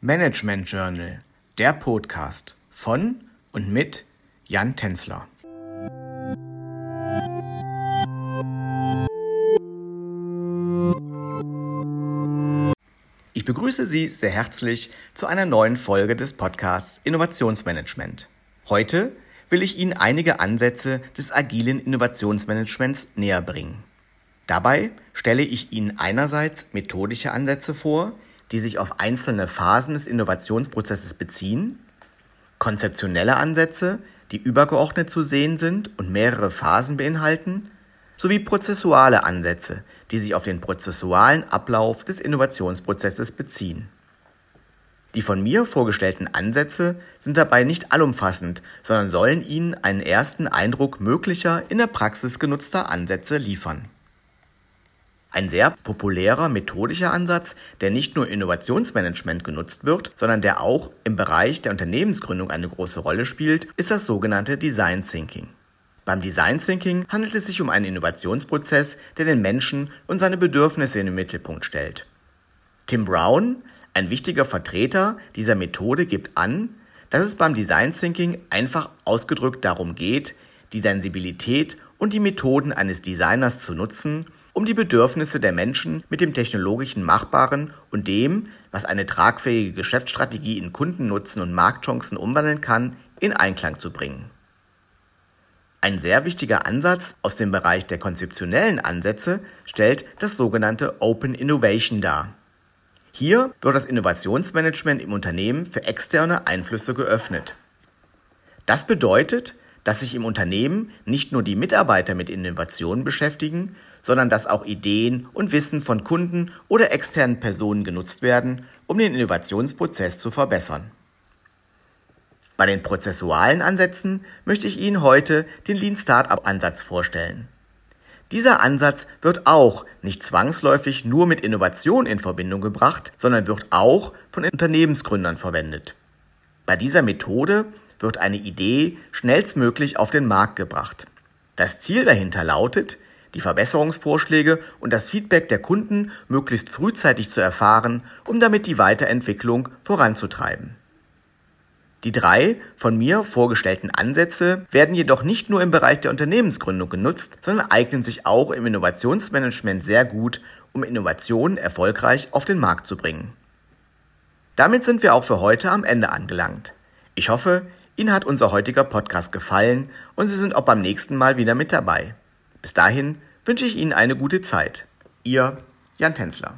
Management Journal, der Podcast von und mit Jan Tenzler. Ich begrüße Sie sehr herzlich zu einer neuen Folge des Podcasts Innovationsmanagement. Heute will ich Ihnen einige Ansätze des agilen Innovationsmanagements näher bringen. Dabei stelle ich Ihnen einerseits methodische Ansätze vor, die sich auf einzelne Phasen des Innovationsprozesses beziehen, konzeptionelle Ansätze, die übergeordnet zu sehen sind und mehrere Phasen beinhalten, sowie prozessuale Ansätze, die sich auf den prozessualen Ablauf des Innovationsprozesses beziehen. Die von mir vorgestellten Ansätze sind dabei nicht allumfassend, sondern sollen Ihnen einen ersten Eindruck möglicher in der Praxis genutzter Ansätze liefern. Ein sehr populärer methodischer Ansatz, der nicht nur Innovationsmanagement genutzt wird, sondern der auch im Bereich der Unternehmensgründung eine große Rolle spielt, ist das sogenannte Design Thinking. Beim Design Thinking handelt es sich um einen Innovationsprozess, der den Menschen und seine Bedürfnisse in den Mittelpunkt stellt. Tim Brown, ein wichtiger Vertreter dieser Methode, gibt an, dass es beim Design Thinking einfach ausgedrückt darum geht, die Sensibilität und die Methoden eines Designers zu nutzen, um die Bedürfnisse der Menschen mit dem technologischen Machbaren und dem, was eine tragfähige Geschäftsstrategie in Kundennutzen und Marktchancen umwandeln kann, in Einklang zu bringen. Ein sehr wichtiger Ansatz aus dem Bereich der konzeptionellen Ansätze stellt das sogenannte Open Innovation dar. Hier wird das Innovationsmanagement im Unternehmen für externe Einflüsse geöffnet. Das bedeutet, dass sich im Unternehmen nicht nur die Mitarbeiter mit Innovationen beschäftigen, sondern dass auch Ideen und Wissen von Kunden oder externen Personen genutzt werden, um den Innovationsprozess zu verbessern. Bei den prozessualen Ansätzen möchte ich Ihnen heute den Lean Startup Ansatz vorstellen. Dieser Ansatz wird auch nicht zwangsläufig nur mit Innovation in Verbindung gebracht, sondern wird auch von Unternehmensgründern verwendet. Bei dieser Methode wird eine Idee schnellstmöglich auf den Markt gebracht. Das Ziel dahinter lautet, die Verbesserungsvorschläge und das Feedback der Kunden möglichst frühzeitig zu erfahren, um damit die Weiterentwicklung voranzutreiben. Die drei von mir vorgestellten Ansätze werden jedoch nicht nur im Bereich der Unternehmensgründung genutzt, sondern eignen sich auch im Innovationsmanagement sehr gut, um Innovationen erfolgreich auf den Markt zu bringen. Damit sind wir auch für heute am Ende angelangt. Ich hoffe, Ihnen hat unser heutiger Podcast gefallen und Sie sind auch beim nächsten Mal wieder mit dabei. Bis dahin wünsche ich Ihnen eine gute Zeit. Ihr Jan Tänzler.